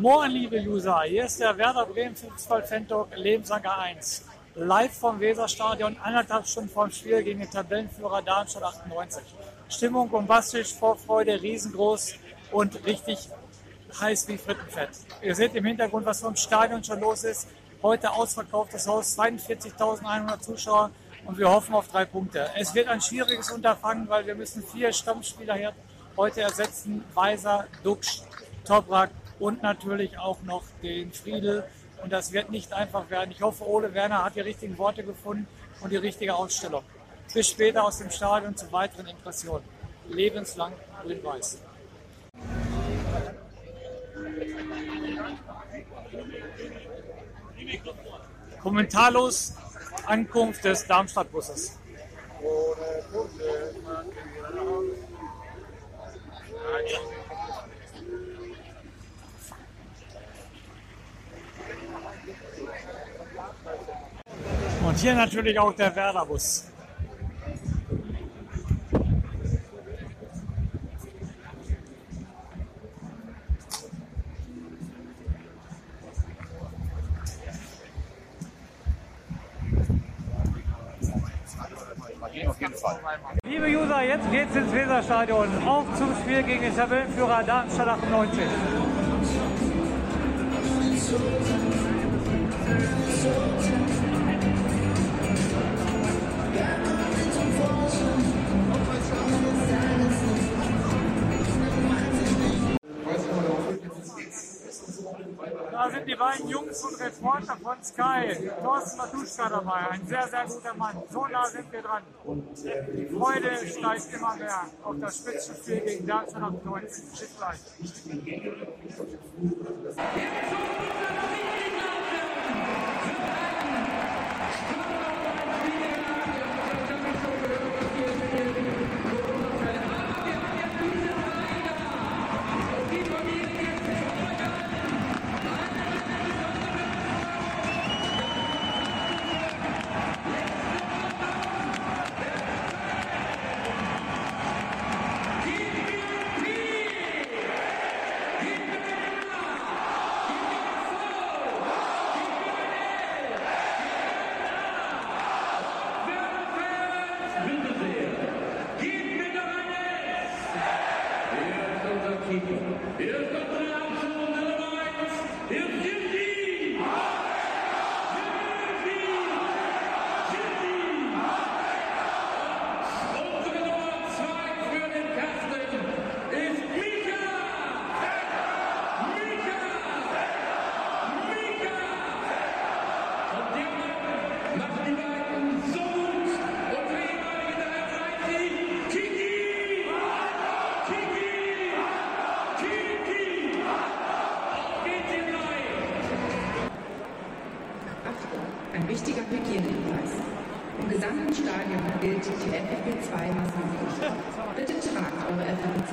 Moin, liebe User, hier ist der Werder Bremen Fußball-Fan-Talk Lebensanker 1. Live vom Weserstadion, anderthalb Stunden vorm Spiel gegen den Tabellenführer Darmstadt 98. Stimmung bombastisch, Vorfreude riesengroß und richtig heiß wie Frittenfett. Ihr seht im Hintergrund, was vom Stadion schon los ist. Heute ausverkauftes Haus, 42.100 Zuschauer und wir hoffen auf drei Punkte. Es wird ein schwieriges Unterfangen, weil wir müssen vier Stammspieler hier heute ersetzen. Weiser, Duxch, Toprak und natürlich auch noch den Friedel. Und das wird nicht einfach werden. Ich hoffe, Ole Werner hat die richtigen Worte gefunden und die richtige Ausstellung. Bis später aus dem Stadion zu weiteren Impressionen. Lebenslang grün-weiß. Kommentarlos Ankunft des Darmstadt-Busses. Und hier natürlich auch der Werder-Bus. Liebe User, jetzt geht's ins Weserstadion. Auf zum Spiel gegen den Tabellenführer Darmstadt 98. Reporter von Sky. Thorsten Matuschka dabei, ein sehr, sehr guter Mann. So nah sind wir dran. Die Freude steigt immer mehr auf das Spitzenspiel gegen Darmstadt 98. Bis gleich.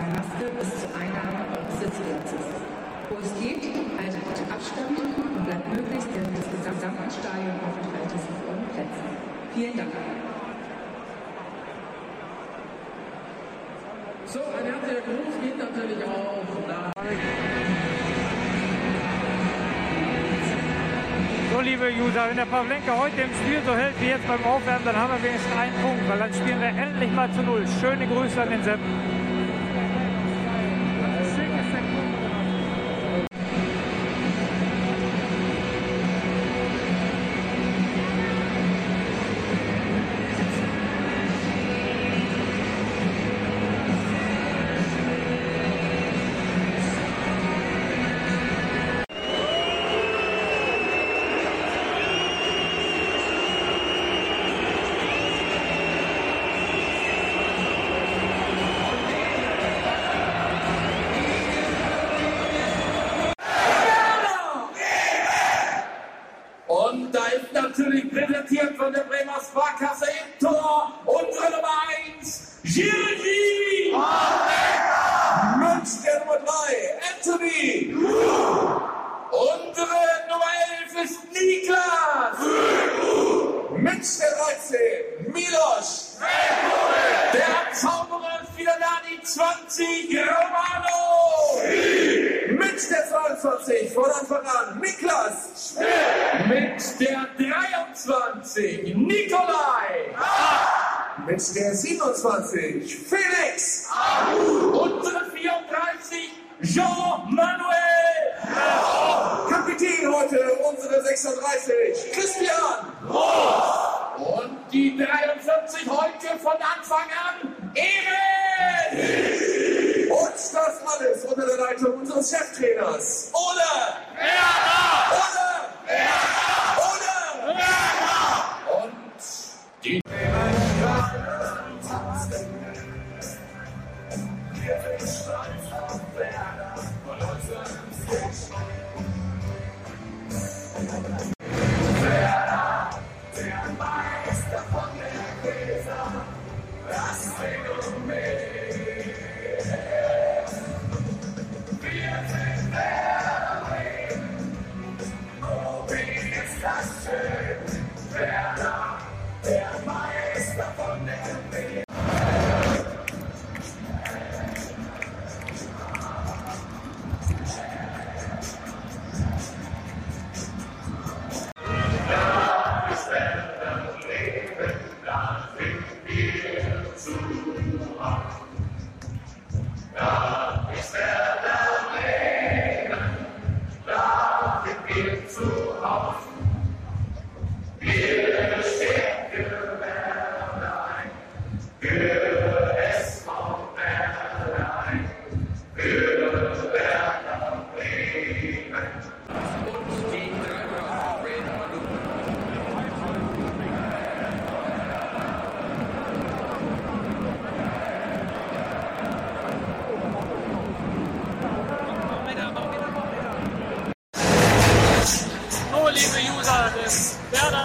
FFP2-Maske bis zur Einnahme eures Sitzplatzes. Wo es geht, haltet bitte Abstand und bleibt möglichst während des gesamten Stadionaufenthaltes auf euren Plätzen. Vielen Dank. So, ein herzlicher Gruß geht natürlich auch nach So, liebe User, wenn der Pavlenka heute im Spiel so hält wie jetzt beim Aufwärmen, dann haben wir wenigstens einen Punkt, weil dann spielen wir endlich mal zu Null. Schöne Grüße an den Sepp. Nummer 11 ist Niklas! Münster 13, Milos! Der Zauberer die 20, Romano! Münster 20, 22 von Anfang an Niklas. Mit der 23 Nikolai. Mit der 27 Felix. 36 Christian. Und die 43 heute von Anfang an Erik. Und das alles unter der Leitung unseres Cheftrainers Ole. Ole. Ole. Und die So,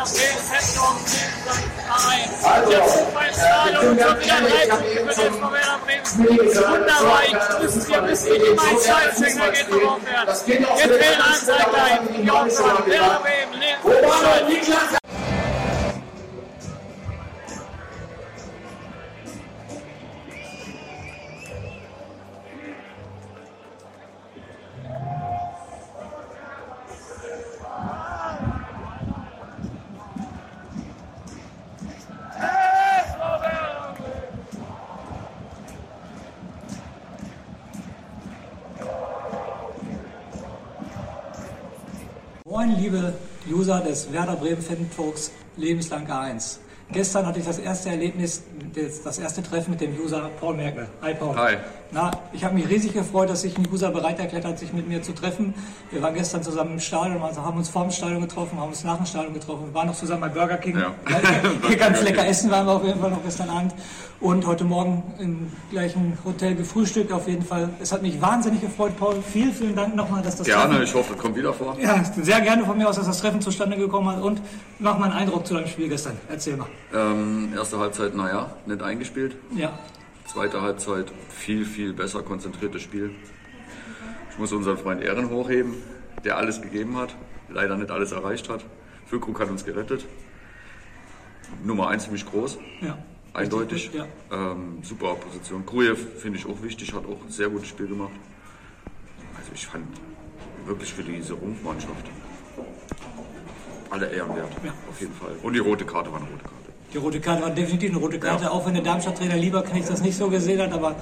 des Werder Bremen Fantalk A1. Jetzt sind wir im Stadion und schon wieder 30 für den von Werder Bremen. Wunderbar, ich grüße Sie bis in die Mainz-Signal geht noch aufwärts. Jetzt fehlen Anzeigen ein. Die Hauptstadt Werder Bremen, links, Moin, liebe User des Werder Bremen Fan Talks Lebenslang A1. Gestern hatte ich das erste Erlebnis, das, das erste Treffen mit dem User Paul Merkel. Hi Paul. Hi. Na, ich habe mich riesig gefreut, dass sich ein User bereit erklärt hat, sich mit mir zu treffen. Wir waren gestern zusammen im Stadion, also haben uns vor dem Stadion getroffen, haben uns nach dem Stadion getroffen, waren noch zusammen bei Burger King. Ja. Hier ganz lecker essen waren wir auf jeden Fall noch gestern Abend. Und heute Morgen im gleichen Hotel gefrühstückt auf jeden Fall. Es hat mich wahnsinnig gefreut, Paul. Vielen, vielen Dank nochmal, dass das Gerne, Treffen- ich hoffe, es kommt wieder vor. ja, sehr gerne von mir aus, dass das Treffen zustande gekommen hat. Und mach mal einen Eindruck zu deinem Spiel gestern. Erzähl mal. Ähm, erste Halbzeit, naja, nicht eingespielt. Ja, Zweite Halbzeit viel, viel besser konzentriertes Spiel. Ich muss unseren Freund Ehren hochheben, der alles gegeben hat, leider nicht alles erreicht hat. Füllkrug hat uns gerettet. Nummer eins ziemlich groß, ja. eindeutig. Ja. Ähm, super Position. Krujew finde ich auch wichtig, hat auch ein sehr gutes Spiel gemacht. Also ich fand wirklich für diese Rumpfmannschaft alle Ehren wert, Ja. auf jeden Fall. Und die rote Karte war eine rote Karte. Die rote Karte war definitiv eine rote Karte, Ja. auch wenn der Darmstadt-Trainer Lieberknecht das nicht so gesehen hat, aber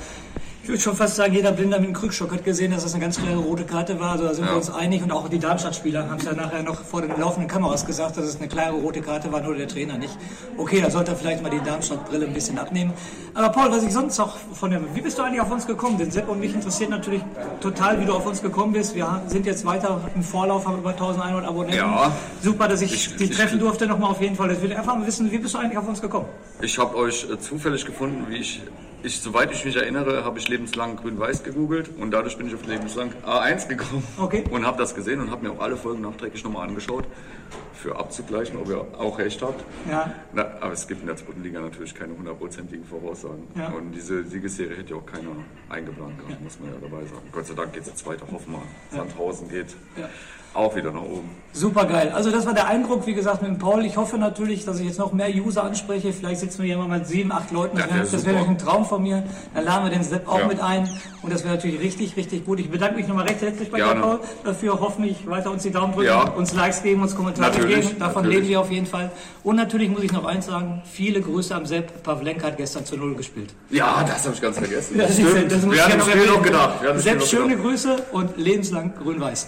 ich würde schon fast sagen, jeder Blinder mit dem Krückstock hat gesehen, dass das eine ganz klare rote Karte war. Also da sind wir Ja. uns einig und auch die Darmstadt-Spieler haben es ja nachher noch vor den laufenden Kameras gesagt, dass es eine klare rote Karte war, nur der Trainer nicht. Okay, da sollte er vielleicht mal die Darmstadt-Brille ein bisschen abnehmen. Aber Paul, was ich sonst noch von dem, wie bist du eigentlich auf uns gekommen? Den Sepp und mich interessiert natürlich total, wie du auf uns gekommen bist. Wir sind jetzt weiter im Vorlauf, haben über 1100 Abonnenten. Ja. Super, dass ich, Ich- die ich- treffen durfte nochmal auf jeden Fall. Jetzt will ich einfach mal wissen, wie bist du eigentlich auf uns gekommen? Ich habe euch äh, zufällig gefunden, wie ich, ich, soweit ich mich erinnere, habe ich lebenslang Grün-Weiß gegoogelt und dadurch bin ich auf lebenslang A1 gekommen Okay. und habe das gesehen und habe mir auch alle Folgen nachträglich nochmal angeschaut, für abzugleichen, ob ihr auch recht habt. Ja. Na, aber es gibt in der zweiten Liga natürlich keine hundertprozentigen Voraussagen. Ja. Und diese Siegesserie hätte ja auch keiner eingeplant gehabt, muss man ja dabei sagen. Gott sei Dank geht es jetzt weiter, hoffen wir. Sandhausen geht Ja. Auch wieder nach oben. Super geil. Also das war der Eindruck, wie gesagt, mit dem Paul. Ich hoffe natürlich, dass ich jetzt noch mehr User anspreche. Vielleicht sitzen wir hier mal mit sieben, acht Leuten. Ja, Das wär wäre das ein Traum von mir. Dann laden wir den Sepp auch Ja. mit ein. Und das wäre natürlich richtig, richtig gut. Ich bedanke mich nochmal recht herzlich bei dir. Paul, dafür. Hoffentlich weiter uns die Daumen drücken, Ja. uns Likes geben, uns Kommentare Natürlich, geben. Davon natürlich. leben wir auf jeden Fall. Und natürlich muss ich noch eins sagen. Viele Grüße am Sepp. Pavlenka hat gestern zu Null gespielt. Ja, das habe ich ganz vergessen. Das, Stimmt. ist, das Wir ja das noch gedacht. Sepp, schöne gedacht. Grüße und lebenslang grün-weiß.